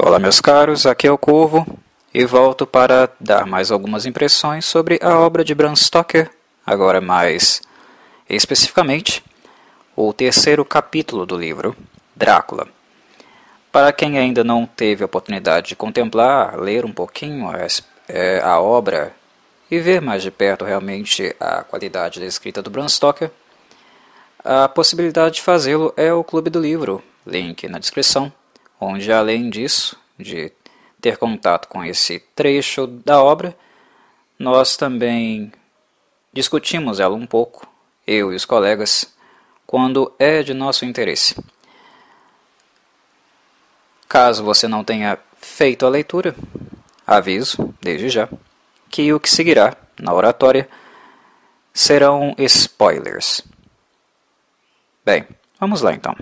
Olá, meus caros, aqui é o Corvo e volto para dar mais algumas impressões sobre a obra de Bram Stoker, agora mais especificamente o terceiro capítulo do livro, Drácula. Para quem ainda não teve a oportunidade de contemplar, ler um pouquinho a, é, a obra e ver mais de perto realmente a qualidade da escrita do Bram Stoker, a possibilidade de fazê-lo é o Clube do Livro, link na descrição, onde além disso, de ter contato com esse trecho da obra, nós também discutimos ela um pouco, eu e os colegas, quando é de nosso interesse. Caso você não tenha feito a leitura, aviso, desde já, que o que seguirá na oratória serão spoilers. Bem, vamos lá então.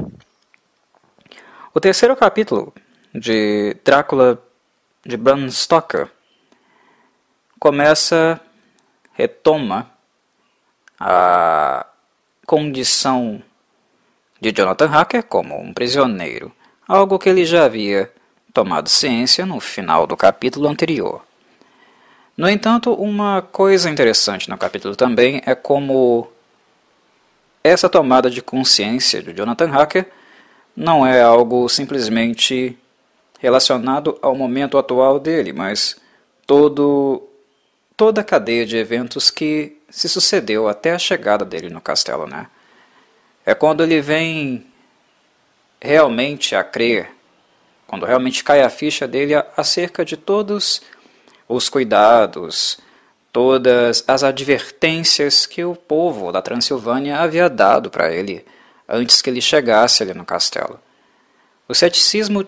O terceiro capítulo de Drácula de Bram Stoker começa, retoma a condição de Jonathan Hacker como um prisioneiro, algo que ele já havia tomado ciência no final do capítulo anterior. No entanto, uma coisa interessante no capítulo também é como essa tomada de consciência de Jonathan Hacker não é algo simplesmente relacionado ao momento atual dele, mas todo, toda a cadeia de eventos que se sucedeu até a chegada dele no castelo. Né? É quando ele vem realmente a crer, quando realmente cai a ficha dele acerca de todos os cuidados, todas as advertências que o povo da Transilvânia havia dado para ele antes que ele chegasse ali no castelo. O ceticismo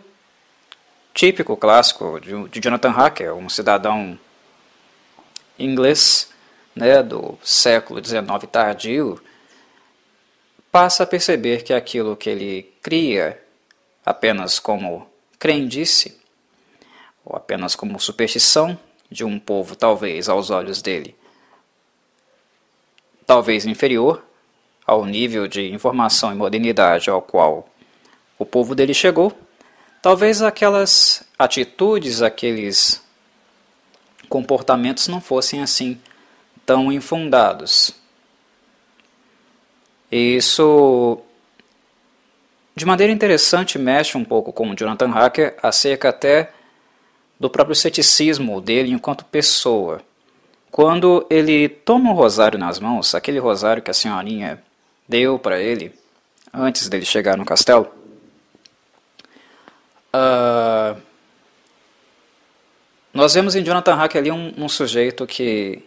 típico clássico de, Jonathan Hacker, um cidadão inglês né, do século XIX tardio, passa a perceber que aquilo que ele cria apenas como crendice, ou apenas como superstição de um povo, talvez aos olhos dele, talvez inferior ao nível de informação e modernidade ao qual o povo dele chegou, Talvez aquelas atitudes, aqueles comportamentos não fossem assim tão infundados. Isso, de maneira interessante, mexe um pouco com Jonathan Hacker acerca até do próprio ceticismo dele enquanto pessoa. Quando ele toma o rosário nas mãos, aquele rosário que a senhorinha deu para ele antes dele chegar no castelo, Uh, nós vemos em Jonathan Hack ali um, um, sujeito que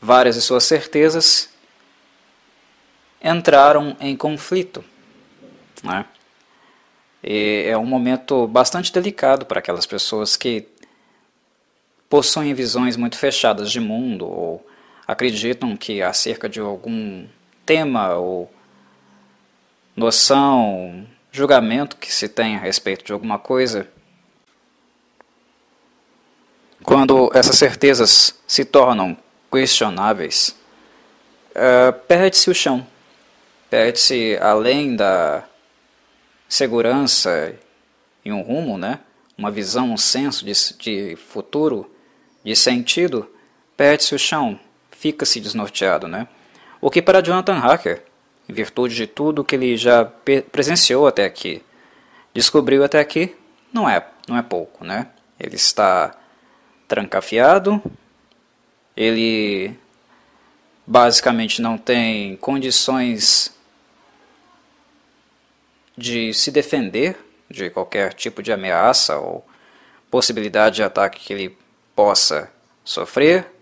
várias de suas certezas entraram em conflito. Né? E é um momento bastante delicado para aquelas pessoas que possuem visões muito fechadas de mundo ou acreditam que acerca de algum tema ou noção julgamento que se tem a respeito de alguma coisa, quando essas certezas se tornam questionáveis, uh, perde-se o chão, perde-se além da segurança e um rumo, né? uma visão, um senso de, de futuro, de sentido, perde-se o chão, fica-se desnorteado. Né? O que para Jonathan Hacker em virtude de tudo que ele já presenciou até aqui, descobriu até aqui, não é, não é pouco, né? Ele está trancafiado, ele basicamente não tem condições de se defender de qualquer tipo de ameaça ou possibilidade de ataque que ele possa sofrer.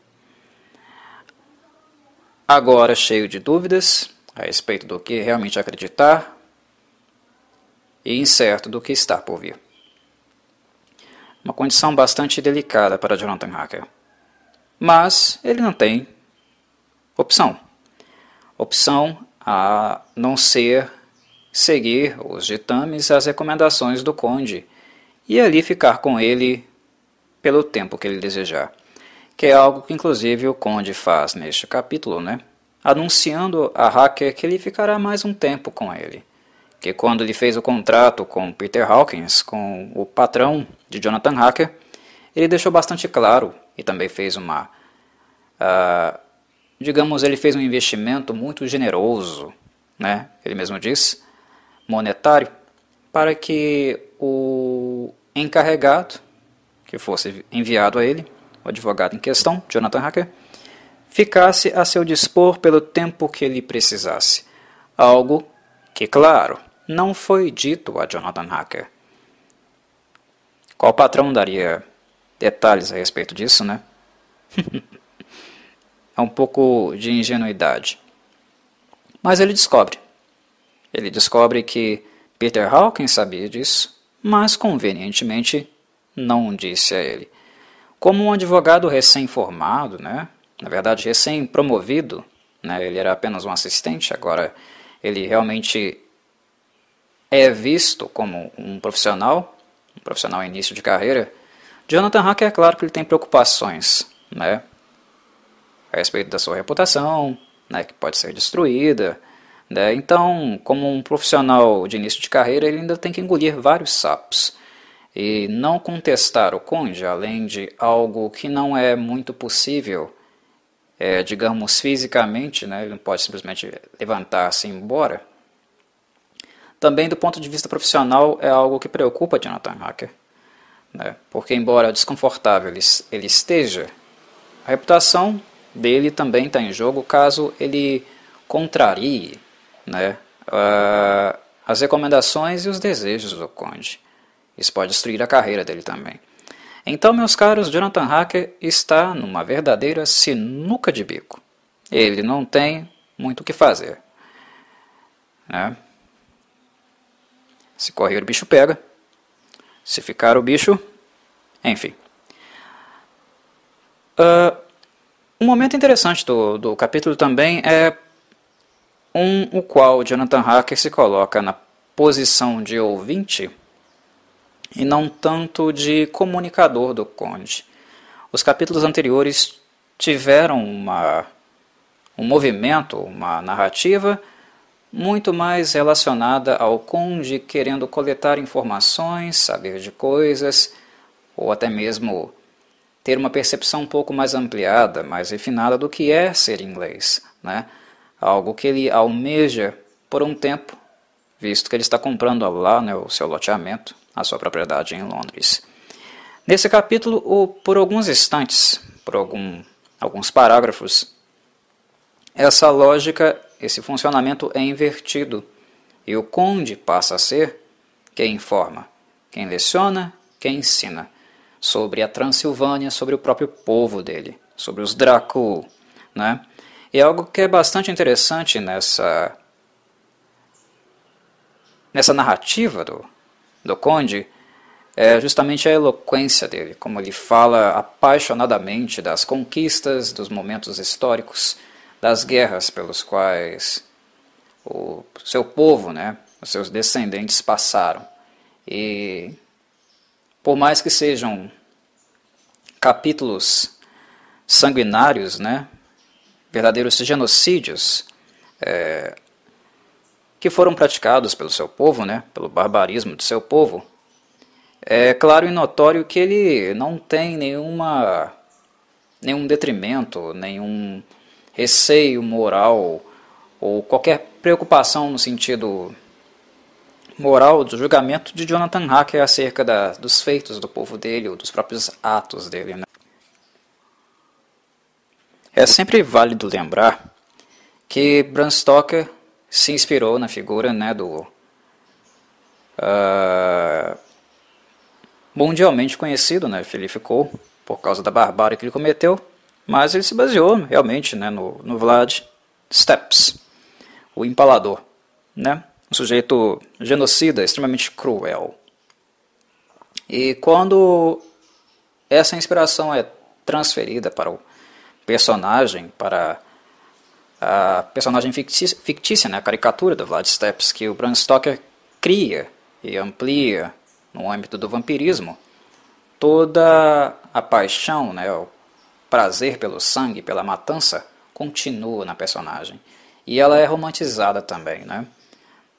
Agora cheio de dúvidas, a respeito do que realmente acreditar e incerto do que está por vir. Uma condição bastante delicada para Jonathan Hacker. Mas ele não tem opção. Opção a não ser seguir os ditames, as recomendações do conde e ali ficar com ele pelo tempo que ele desejar. Que é algo que inclusive o conde faz neste capítulo, né? anunciando a hacker que ele ficará mais um tempo com ele, que quando ele fez o contrato com Peter Hawkins, com o patrão de Jonathan Hacker, ele deixou bastante claro e também fez uma, uh, digamos, ele fez um investimento muito generoso, né? Ele mesmo diz, monetário, para que o encarregado que fosse enviado a ele, o advogado em questão, Jonathan Hacker, ficasse a seu dispor pelo tempo que ele precisasse. Algo que, claro, não foi dito a Jonathan Hacker. Qual patrão daria detalhes a respeito disso, né? é um pouco de ingenuidade. Mas ele descobre. Ele descobre que Peter Hawkins sabia disso, mas convenientemente não disse a ele. Como um advogado recém-formado, né? na verdade recém-promovido, né, ele era apenas um assistente, agora ele realmente é visto como um profissional, um profissional início de carreira. Jonathan Hacker é claro que ele tem preocupações, né, a respeito da sua reputação, né, que pode ser destruída, né, então, como um profissional de início de carreira, ele ainda tem que engolir vários sapos. E não contestar o conde, além de algo que não é muito possível é, digamos, fisicamente, né, ele não pode simplesmente levantar-se e ir embora. Também, do ponto de vista profissional, é algo que preocupa Jonathan Hacker. Né, porque, embora desconfortável ele, esteja, a reputação dele também está em jogo caso ele contrarie né, uh, as recomendações e os desejos do conde. Isso pode destruir a carreira dele também. Então, meus caros, Jonathan Hacker está numa verdadeira sinuca de bico. Ele não tem muito o que fazer. Né? Se correr, o bicho pega. Se ficar, o bicho. Enfim. Uh, um momento interessante do, do capítulo também é um o qual Jonathan Hacker se coloca na posição de ouvinte e não tanto de comunicador do conde. Os capítulos anteriores tiveram uma, um movimento, uma narrativa muito mais relacionada ao conde querendo coletar informações, saber de coisas, ou até mesmo ter uma percepção um pouco mais ampliada, mais refinada do que é ser inglês, né? Algo que ele almeja por um tempo, visto que ele está comprando lá né, o seu loteamento a sua propriedade em Londres. Nesse capítulo, o, por alguns instantes, por algum, alguns parágrafos, essa lógica, esse funcionamento é invertido e o conde passa a ser quem informa, quem leciona, quem ensina sobre a Transilvânia, sobre o próprio povo dele, sobre os Dracul, né? E algo que é bastante interessante nessa nessa narrativa do, do Conde é justamente a eloquência dele, como ele fala apaixonadamente das conquistas, dos momentos históricos, das guerras pelos quais o seu povo, né, os seus descendentes passaram. E por mais que sejam capítulos sanguinários, né, verdadeiros genocídios, é, que foram praticados pelo seu povo, né, pelo barbarismo do seu povo, é claro e notório que ele não tem nenhuma, nenhum detrimento, nenhum receio moral ou qualquer preocupação no sentido moral do julgamento de Jonathan Hacker acerca da, dos feitos do povo dele ou dos próprios atos dele. Né? É sempre válido lembrar que Bram Stoker se inspirou na figura né, do uh, mundialmente conhecido, né, Philippe Cole, por causa da barbárie que ele cometeu, mas ele se baseou realmente né, no, no Vlad Steps, o empalador, né, um sujeito genocida, extremamente cruel. E quando essa inspiração é transferida para o personagem, para a personagem fictícia, fictícia né, a caricatura do Vlad Steps, que o Bram Stoker cria e amplia no âmbito do vampirismo, toda a paixão, né, o prazer pelo sangue, pela matança, continua na personagem. E ela é romantizada também. Né?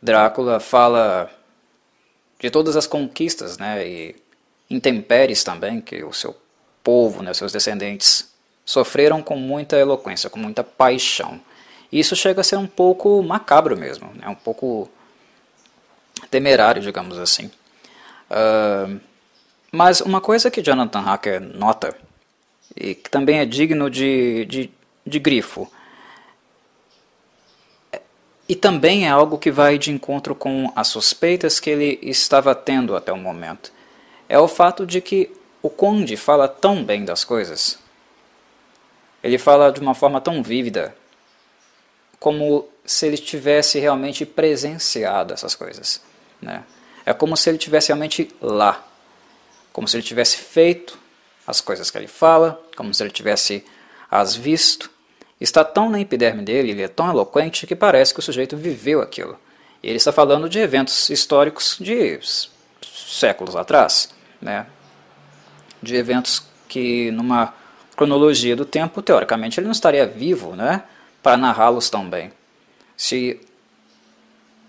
Drácula fala de todas as conquistas né, e intempéries também que o seu povo, né, seus descendentes, sofreram com muita eloquência, com muita paixão. Isso chega a ser um pouco macabro mesmo, né, um pouco temerário, digamos assim. Uh, mas uma coisa que Jonathan Hacker nota, e que também é digno de, de, de grifo, e também é algo que vai de encontro com as suspeitas que ele estava tendo até o momento. É o fato de que o Conde fala tão bem das coisas. Ele fala de uma forma tão vívida, como se ele tivesse realmente presenciado essas coisas. Né? É como se ele tivesse realmente lá, como se ele tivesse feito as coisas que ele fala, como se ele tivesse as visto, está tão na epiderme dele, ele é tão eloquente que parece que o sujeito viveu aquilo. E ele está falando de eventos históricos de séculos atrás, né? de eventos que, numa cronologia do tempo, teoricamente ele não estaria vivo né? para narrá-los tão bem. Se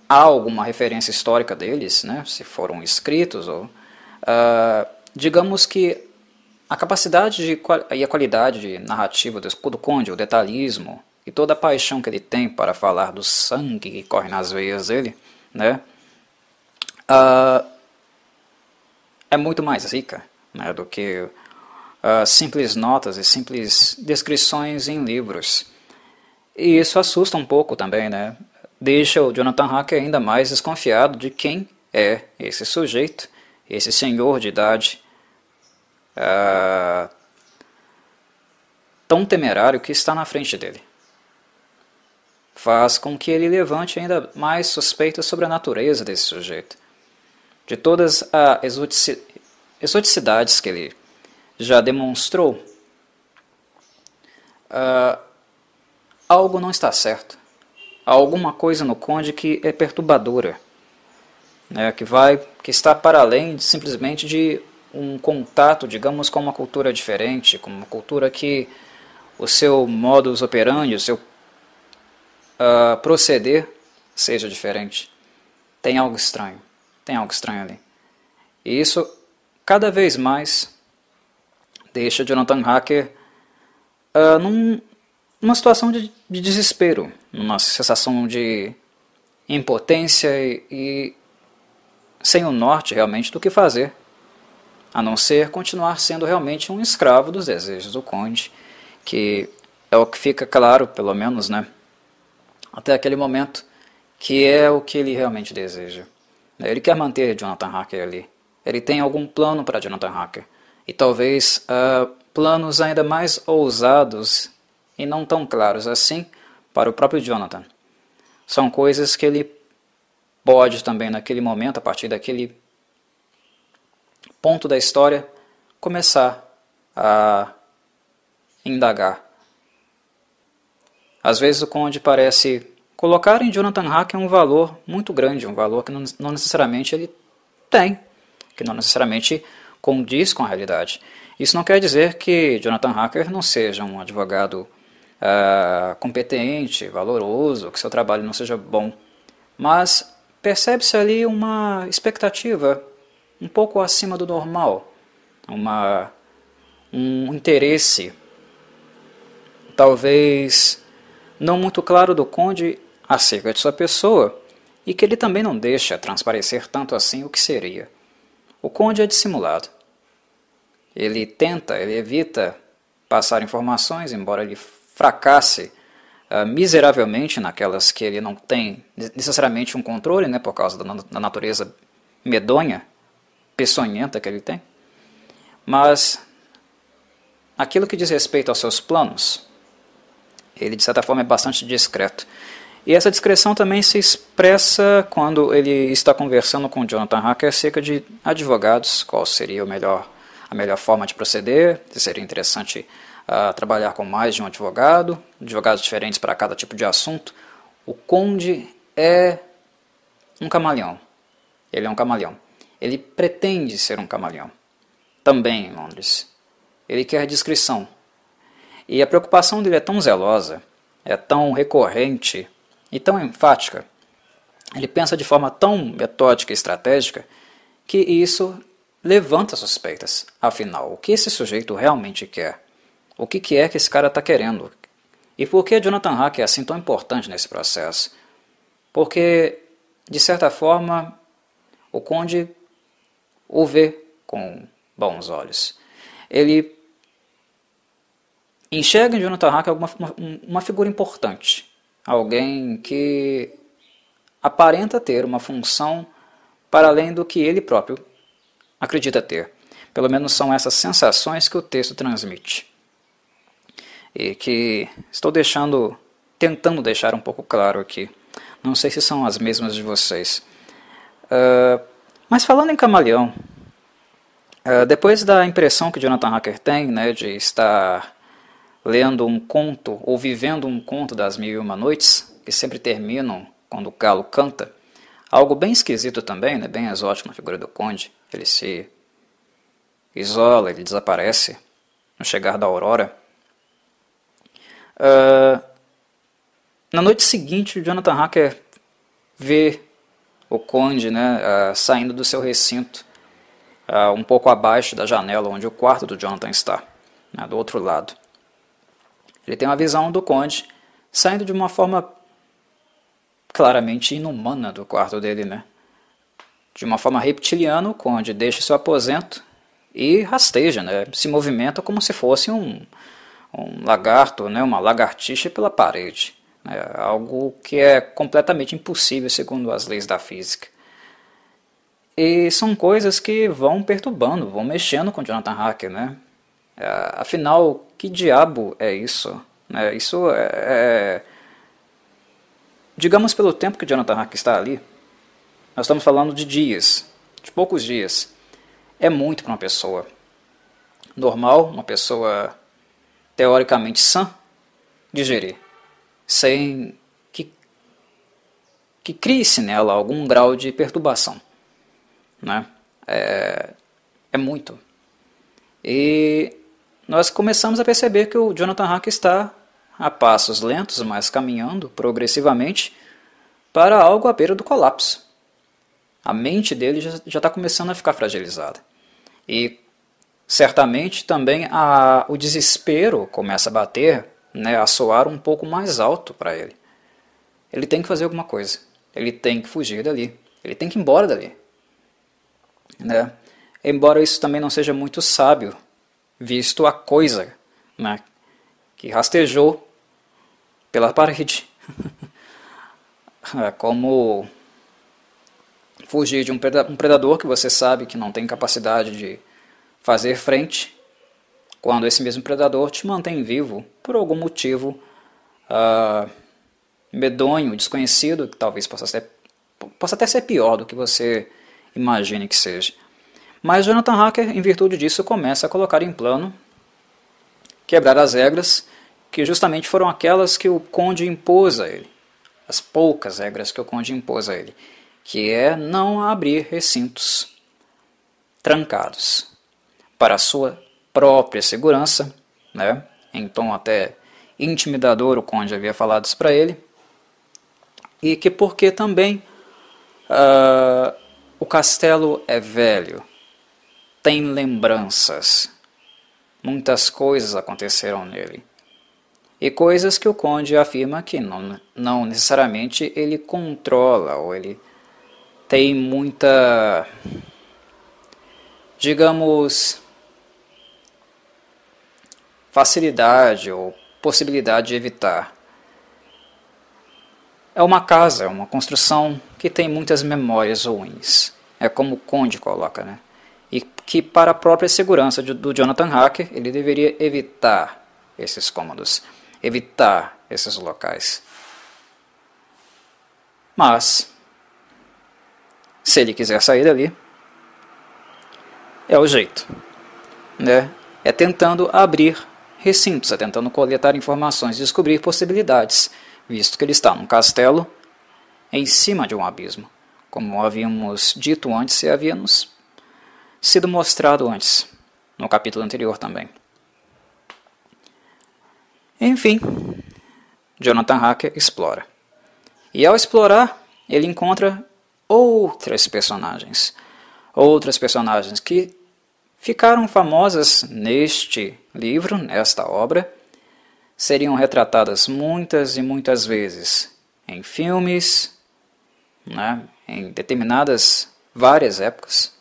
há alguma referência histórica deles, né? se foram escritos, ou, uh, digamos que a capacidade de, e a qualidade de narrativa do Escudo Conde, o detalhismo e toda a paixão que ele tem para falar do sangue que corre nas veias dele, né, uh, é muito mais rica né, do que uh, simples notas e simples descrições em livros. E isso assusta um pouco também, né? Deixa o Jonathan Hacker ainda mais desconfiado de quem é esse sujeito, esse senhor de idade uh, tão temerário que está na frente dele. Faz com que ele levante ainda mais suspeitas sobre a natureza desse sujeito, de todas as exoticidades que ele já demonstrou. Uh, algo não está certo. Há alguma coisa no conde que é perturbadora, né, que vai, que está para além de, simplesmente de um contato, digamos, com uma cultura diferente, com uma cultura que o seu modus operandi, o seu uh, proceder seja diferente. Tem algo estranho, tem algo estranho ali. E isso, cada vez mais, deixa Jonathan Hacker uh, num, numa situação de, de, desespero, numa sensação de impotência e, e sem o norte realmente do que fazer a não ser continuar sendo realmente um escravo dos desejos do conde, que é o que fica claro, pelo menos, né, até aquele momento, que é o que ele realmente deseja. Ele quer manter Jonathan Hacker ali. Ele tem algum plano para Jonathan Hacker. E talvez uh, planos ainda mais ousados e não tão claros assim para o próprio Jonathan. São coisas que ele pode também, naquele momento, a partir daquele ponto da história, começar a indagar. Às vezes o Conde parece colocar em Jonathan Hacker um valor muito grande, um valor que não necessariamente ele tem, que não necessariamente condiz com a realidade. Isso não quer dizer que Jonathan Hacker não seja um advogado uh, competente, valoroso, que seu trabalho não seja bom, mas percebe-se ali uma expectativa um pouco acima do normal, uma, um interesse talvez não muito claro do conde acerca de sua pessoa e que ele também não deixa transparecer tanto assim o que seria. O conde é dissimulado. Ele tenta, ele evita passar informações, embora ele fracasse uh, miseravelmente naquelas que ele não tem necessariamente um controle, né, por causa da, da natureza medonha peçonhenta que ele tem. Mas aquilo que diz respeito aos seus planos, ele de certa forma é bastante discreto. E essa discreção também se expressa quando ele está conversando com Jonathan Hacker acerca de advogados, qual seria o melhor, a melhor forma de proceder, se seria interessante uh, trabalhar com mais de um advogado, advogados diferentes para cada tipo de assunto. O Conde é um camaleão. Ele é um camaleão. Ele pretende ser um camaleão. Também em Londres. Ele quer discrição. E a preocupação dele é tão zelosa, é tão recorrente e tão enfática, Ele pensa de forma tão metódica e estratégica que isso levanta suspeitas. Afinal, o que esse sujeito realmente quer? O que, que é que esse cara está querendo? E por que Jonathan Hack é assim tão importante nesse processo? Porque, de certa forma, o Conde o vê com bons olhos. Ele enxerga em Jonathan Hack uma, uma, uma figura importante, alguém que aparenta ter uma função para além do que ele próprio acredita ter. Pelo menos são essas sensações que o texto transmite. E que estou deixando, tentando deixar um pouco claro aqui. Não sei se são as mesmas de vocês. Uh, mas falando em camaleão, uh, depois da impressão que Jonathan Hacker tem né, de estar lendo um conto ou vivendo um conto das mil e uma noites, que sempre terminam quando o galo canta, algo bem esquisito também, né, bem exótico na figura do conde, ele se isola, ele desaparece no chegar da aurora. Uh, na noite seguinte, Jonathan Hacker vê o conde né, uh, saindo do seu recinto, uh, um pouco abaixo da janela onde o quarto do Jonathan está, né, do outro lado. Ele tem uma visão do conde saindo de uma forma claramente inumana do quarto dele, né? De uma forma reptiliana, o conde deixa seu aposento e rasteja, né? Se movimenta como se fosse um, um lagarto, né? Uma lagartixa pela parede. Né? Algo que é completamente impossível segundo as leis da física. E são coisas que vão perturbando, vão mexendo com Jonathan Hacker, né? É, afinal, que diabo é isso? Né? Isso é, é, Digamos pelo tempo que Jonathan Hack está ali, nós estamos falando de dias, de poucos dias. É muito para uma pessoa normal, uma pessoa teoricamente sã, digerir, sem que, que crie-se nela algum grau de perturbação. Né? É, é muito. E nós começamos a perceber que o Jonathan Hack está a passos lentos, mas caminhando progressivamente para algo à beira do colapso. A mente dele já está começando a ficar fragilizada. E certamente também a, o desespero começa a bater, né, a soar um pouco mais alto para ele. Ele tem que fazer alguma coisa. Ele tem que fugir dali. Ele tem que ir embora dali. Né? Embora isso também não seja muito sábio, visto a coisa né, que rastejou pela parede. é como fugir de um predador que você sabe que não tem capacidade de fazer frente, quando esse mesmo predador te mantém vivo por algum motivo uh, medonho, desconhecido, que talvez possa, ser, possa até ser pior do que você imagine que seja. Mas Jonathan Hacker, em virtude disso, começa a colocar em plano quebrar as regras que justamente foram aquelas que o conde impôs a ele, as poucas regras que o conde impôs a ele, que é não abrir recintos trancados. Para a sua própria segurança, né? em tom até intimidador o conde havia falado isso para ele, e que porque também uh, o castelo é velho, tem lembranças. Muitas coisas aconteceram nele. E coisas que o conde afirma que não, não necessariamente ele controla ou ele tem muita, digamos, facilidade ou possibilidade de evitar. É uma casa, é uma construção que tem muitas memórias ruins. É como o Conde coloca, né? E que para a própria segurança do Jonathan Hacker ele deveria evitar esses cômodos, evitar esses locais. Mas, se ele quiser sair dali, é o jeito. Né? É tentando abrir recintos, é tentando coletar informações, descobrir possibilidades, visto que ele está num castelo em cima de um abismo. Como havíamos dito antes e havíamos sido mostrado antes, no capítulo anterior também. Enfim, Jonathan Hacker explora. E ao explorar, ele encontra outras personagens. Outras personagens que ficaram famosas neste livro, nesta obra, seriam retratadas muitas e muitas vezes em filmes, né, em determinadas várias épocas,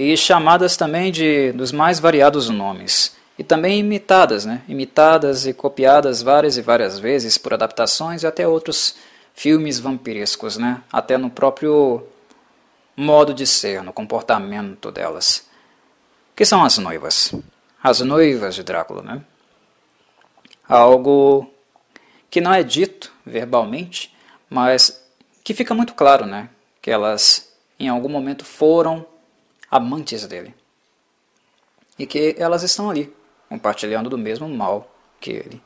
e chamadas também de dos mais variados nomes, e também imitadas, né, imitadas e copiadas várias e várias vezes por adaptações e até outros filmes vampirescos, né, até no próprio modo de ser, no comportamento delas, que são as noivas, as noivas de Drácula, né? Algo que não é dito verbalmente, mas que fica muito claro, né? Que elas em algum momento foram amantes dele. E que elas estão ali, compartilhando do mesmo mal que ele.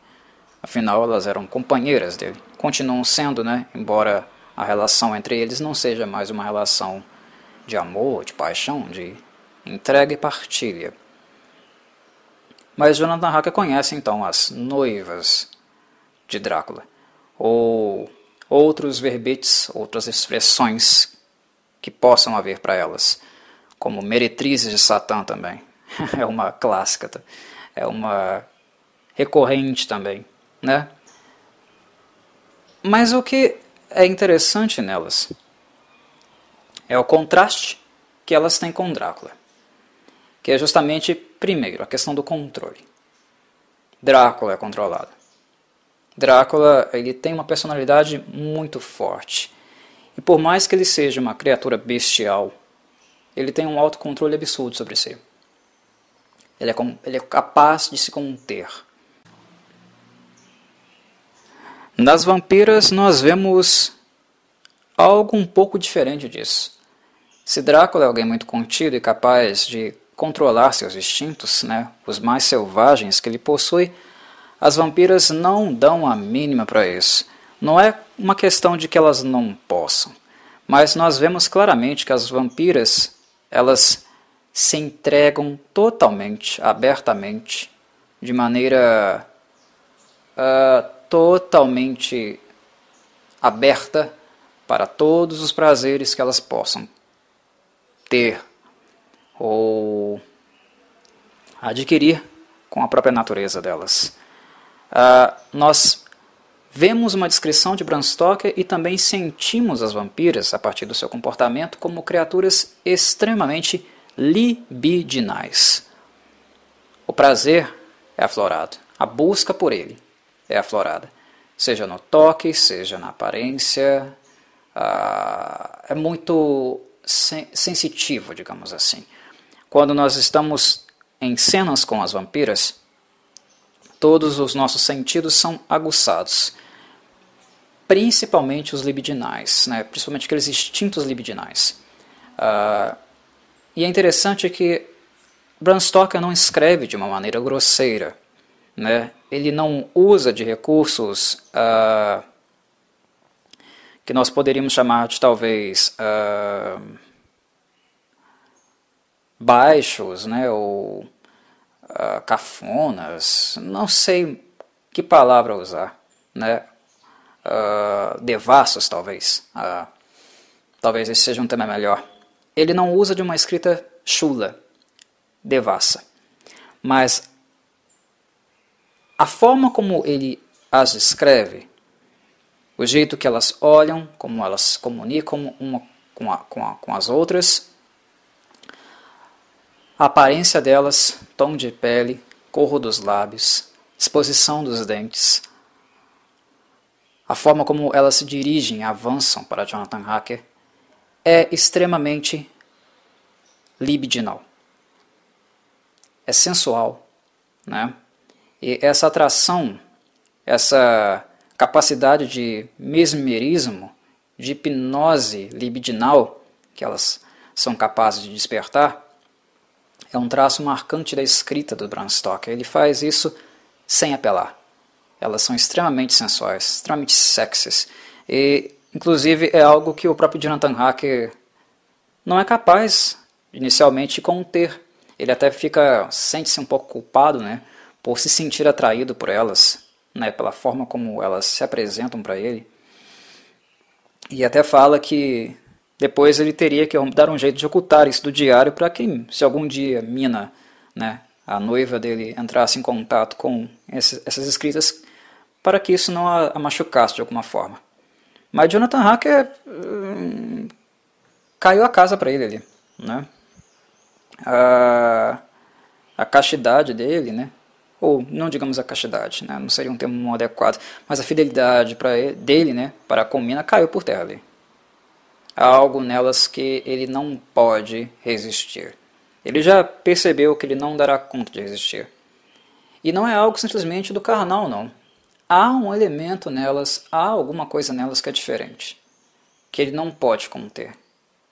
Afinal, elas eram companheiras dele. Continuam sendo, né? Embora a relação entre eles não seja mais uma relação de amor, de paixão, de entrega e partilha. Mas Jonathan Harker conhece então as noivas de Drácula, ou outros verbetes, outras expressões que possam haver para elas, como meretrizes de Satã também. é uma clássica, tá? é uma recorrente também, né? Mas o que é interessante nelas é o contraste que elas têm com Drácula, que é justamente, primeiro, a questão do controle. Drácula é controlado. Drácula ele tem uma personalidade muito forte. E por mais que ele seja uma criatura bestial, ele tem um autocontrole absurdo sobre si. Ele é, ele é capaz de se conter. Nas vampiras nós vemos algo um pouco diferente disso. Se Drácula é alguém muito contido e capaz de controlar seus instintos, né, os mais selvagens que ele possui, as vampiras não dão a mínima para isso. Não é uma questão de que elas não possam, mas nós vemos claramente que as vampiras elas se entregam totalmente, abertamente, de maneira uh, totalmente aberta para todos os prazeres que elas possam ter ou adquirir com a própria natureza delas. Uh, nós vemos uma descrição de Bram Stoker e também sentimos as vampiras, a partir do seu comportamento, como criaturas extremamente libidinais. O prazer é aflorado, a busca por ele é aflorada, seja no toque, seja na aparência, uh, é muito sen sensitivo, digamos assim. Quando nós estamos em cenas com as vampiras, todos os nossos sentidos são aguçados, principalmente os libidinais, né? principalmente aqueles instintos libidinais. Uh, e é interessante que Bram Stoker não escreve de uma maneira grosseira, né? ele não usa de recursos uh, que nós poderíamos chamar de talvez uh, baixos, né? ou uh, cafonas, não sei que palavra usar, né? Uh, devassos, talvez. Uh, talvez esse seja um tema melhor. Ele não usa de uma escrita chula, devassa. Mas a forma como ele as escreve, o jeito que elas olham, como elas comunicam uma com, a, com, a, com as outras, a aparência delas, tom de pele, corro dos lábios, exposição dos dentes, a forma como elas se dirigem avançam para Jonathan Hacker é extremamente libidinal. É sensual, né? E essa atração, essa capacidade de mesmerismo, de hipnose libidinal que elas são capazes de despertar, é um traço marcante da escrita do Bram Stoker. Ele faz isso sem apelar. Elas são extremamente sensuais, extremamente sexys. E, inclusive, é algo que o próprio Jonathan Hacker não é capaz, inicialmente, de conter. Ele até fica, sente-se um pouco culpado, né, por se sentir atraído por elas, né, pela forma como elas se apresentam para ele. E até fala que depois ele teria que dar um jeito de ocultar isso do diário para que, se algum dia Mina, né, a noiva dele, entrasse em contato com essas escritas, para que isso não a, machucasse de alguma forma. Mas Jonathan Hacker hum, caiu a casa para ele ali, né? A, a castidade dele, né? Ou não digamos a castidade, né? Não seria um termo adequado, mas a fidelidade para dele, né? Para a Mina caiu por terra ali. Há algo nelas que ele não pode resistir. Ele já percebeu que ele não dará conta de resistir. E não é algo simplesmente do carnal, não há um elemento nelas, há alguma coisa nelas que é diferente, que ele não pode conter,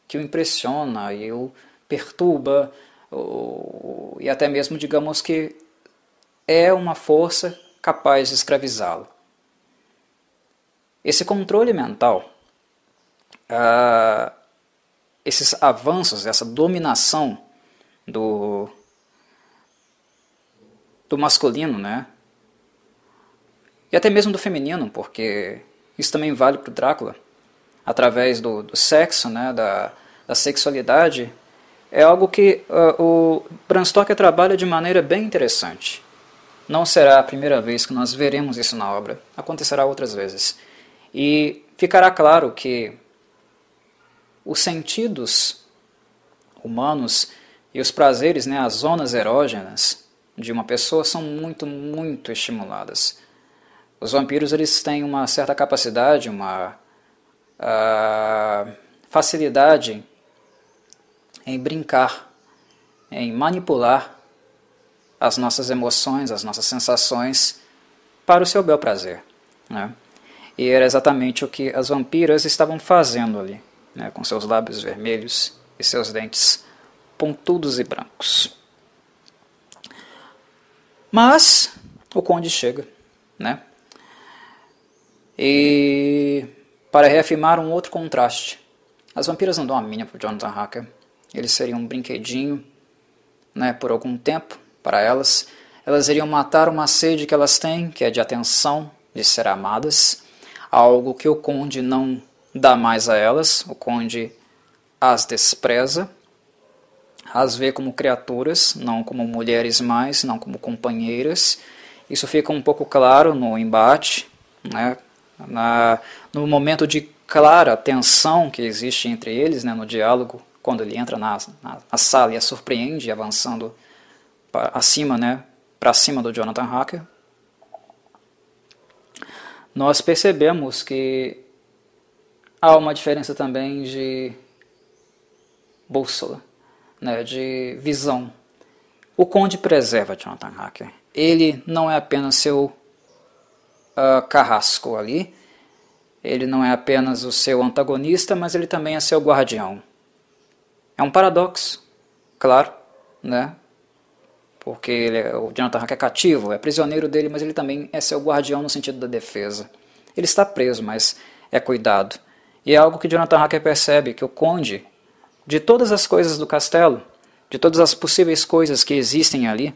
que o impressiona e o perturba, ou, e até mesmo, digamos que é uma força capaz de escravizá-lo. Esse controle mental, ah, esses avanços, essa dominação do, do masculino, né? e até mesmo do feminino, porque isso também vale para o Drácula, através do, do sexo, né, da, da sexualidade, é algo que uh, o Bram Stoker trabalha de maneira bem interessante. Não será a primeira vez que nós veremos isso na obra, acontecerá outras vezes. E ficará claro que os sentidos humanos e os prazeres, né, as zonas erógenas de uma pessoa são muito, muito estimuladas. Os vampiros eles têm uma certa capacidade, uma uh, facilidade em brincar, em manipular as nossas emoções, as nossas sensações para o seu bel prazer. Né? E era exatamente o que as vampiras estavam fazendo ali, né? com seus lábios vermelhos e seus dentes pontudos e brancos. Mas o conde chega, né? E para reafirmar um outro contraste, as vampiras não dão a mínima para Jonathan Hacker. Eles seriam um brinquedinho né, por algum tempo para elas. Elas iriam matar uma sede que elas têm, que é de atenção, de ser amadas, algo que o conde não dá mais a elas. O conde as despreza, as vê como criaturas, não como mulheres mais, não como companheiras. Isso fica um pouco claro no embate, né? na, no momento de clara tensão que existe entre eles, né, no diálogo, quando ele entra na, na, na sala e a surpreende avançando para acima, né, para cima do Jonathan Hacker, nós percebemos que há uma diferença também de bússola, né, de visão. O Conde preserva Jonathan Hacker. Ele não é apenas seu uh, carrasco ali. Ele não é apenas o seu antagonista, mas ele também é seu guardião. É um paradoxo, claro, né? Porque ele é, o Jonathan Hack é cativo, é prisioneiro dele, mas ele também é seu guardião no sentido da defesa. Ele está preso, mas é cuidado. E é algo que Jonathan Hacker percebe, que o conde, de todas as coisas do castelo, de todas as possíveis coisas que existem ali,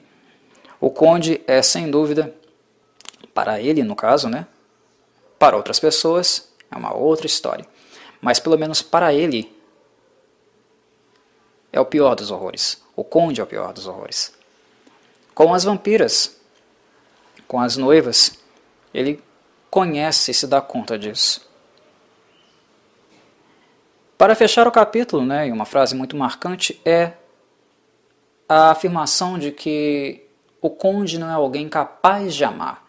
o conde é, sem dúvida, para ele, no caso, né? Para outras pessoas, é uma outra história. Mas pelo menos para ele, é o pior dos horrores. O conde é o pior dos horrores. Com as vampiras, com as noivas, ele conhece e se dá conta disso. Para fechar o capítulo, né, e uma frase muito marcante é a afirmação de que o conde não é alguém capaz de amar.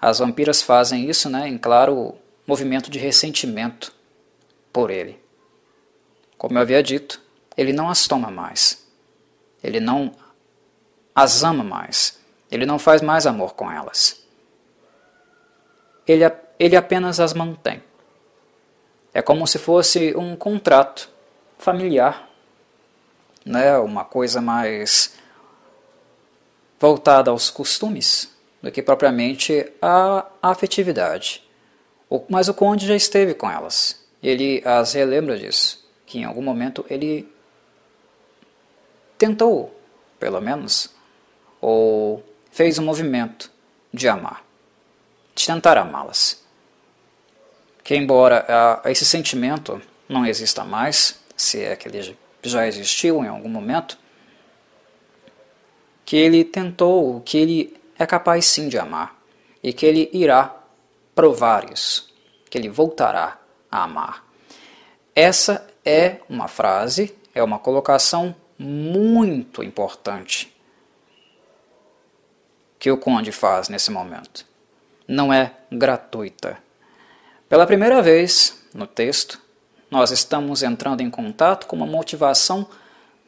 As vampiras fazem isso né, em claro movimento de ressentimento por ele. Como eu havia dito, ele não as toma mais. Ele não as ama mais. Ele não faz mais amor com elas. Ele, ele apenas as mantém. É como se fosse um contrato familiar, né? uma coisa mais voltada aos costumes do que propriamente a afetividade. Mas o conde já esteve com elas. Ele as relembra disso, que em algum momento ele tentou, pelo menos, ou fez um movimento de amar, de tentar amá-las. Que, embora uh, esse sentimento não exista mais, se é que ele já existiu em algum momento, que ele tentou, que ele é capaz sim de amar e que ele irá provar isso, que ele voltará a amar. Essa é uma frase, é uma colocação muito importante que o Conde faz nesse momento. Não é gratuita. Pela primeira vez no texto, nós estamos entrando em contato com uma motivação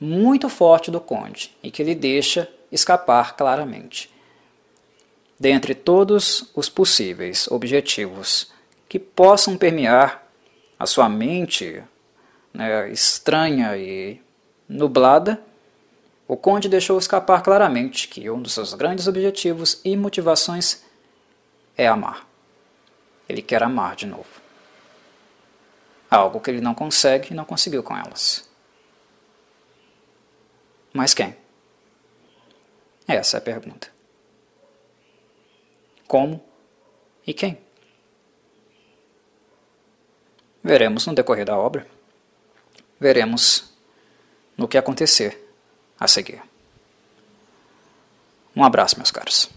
muito forte do Conde e que ele deixa escapar claramente. Dentre todos os possíveis objetivos que possam permear a sua mente né, estranha e nublada, o Conde deixou escapar claramente que um dos seus grandes objetivos e motivações é amar. Ele quer amar de novo. Algo que ele não consegue e não conseguiu com elas. Mas quem? Essa é a pergunta. Como e quem? Veremos no decorrer da obra. Veremos no que acontecer a seguir. Um abraço, meus caros.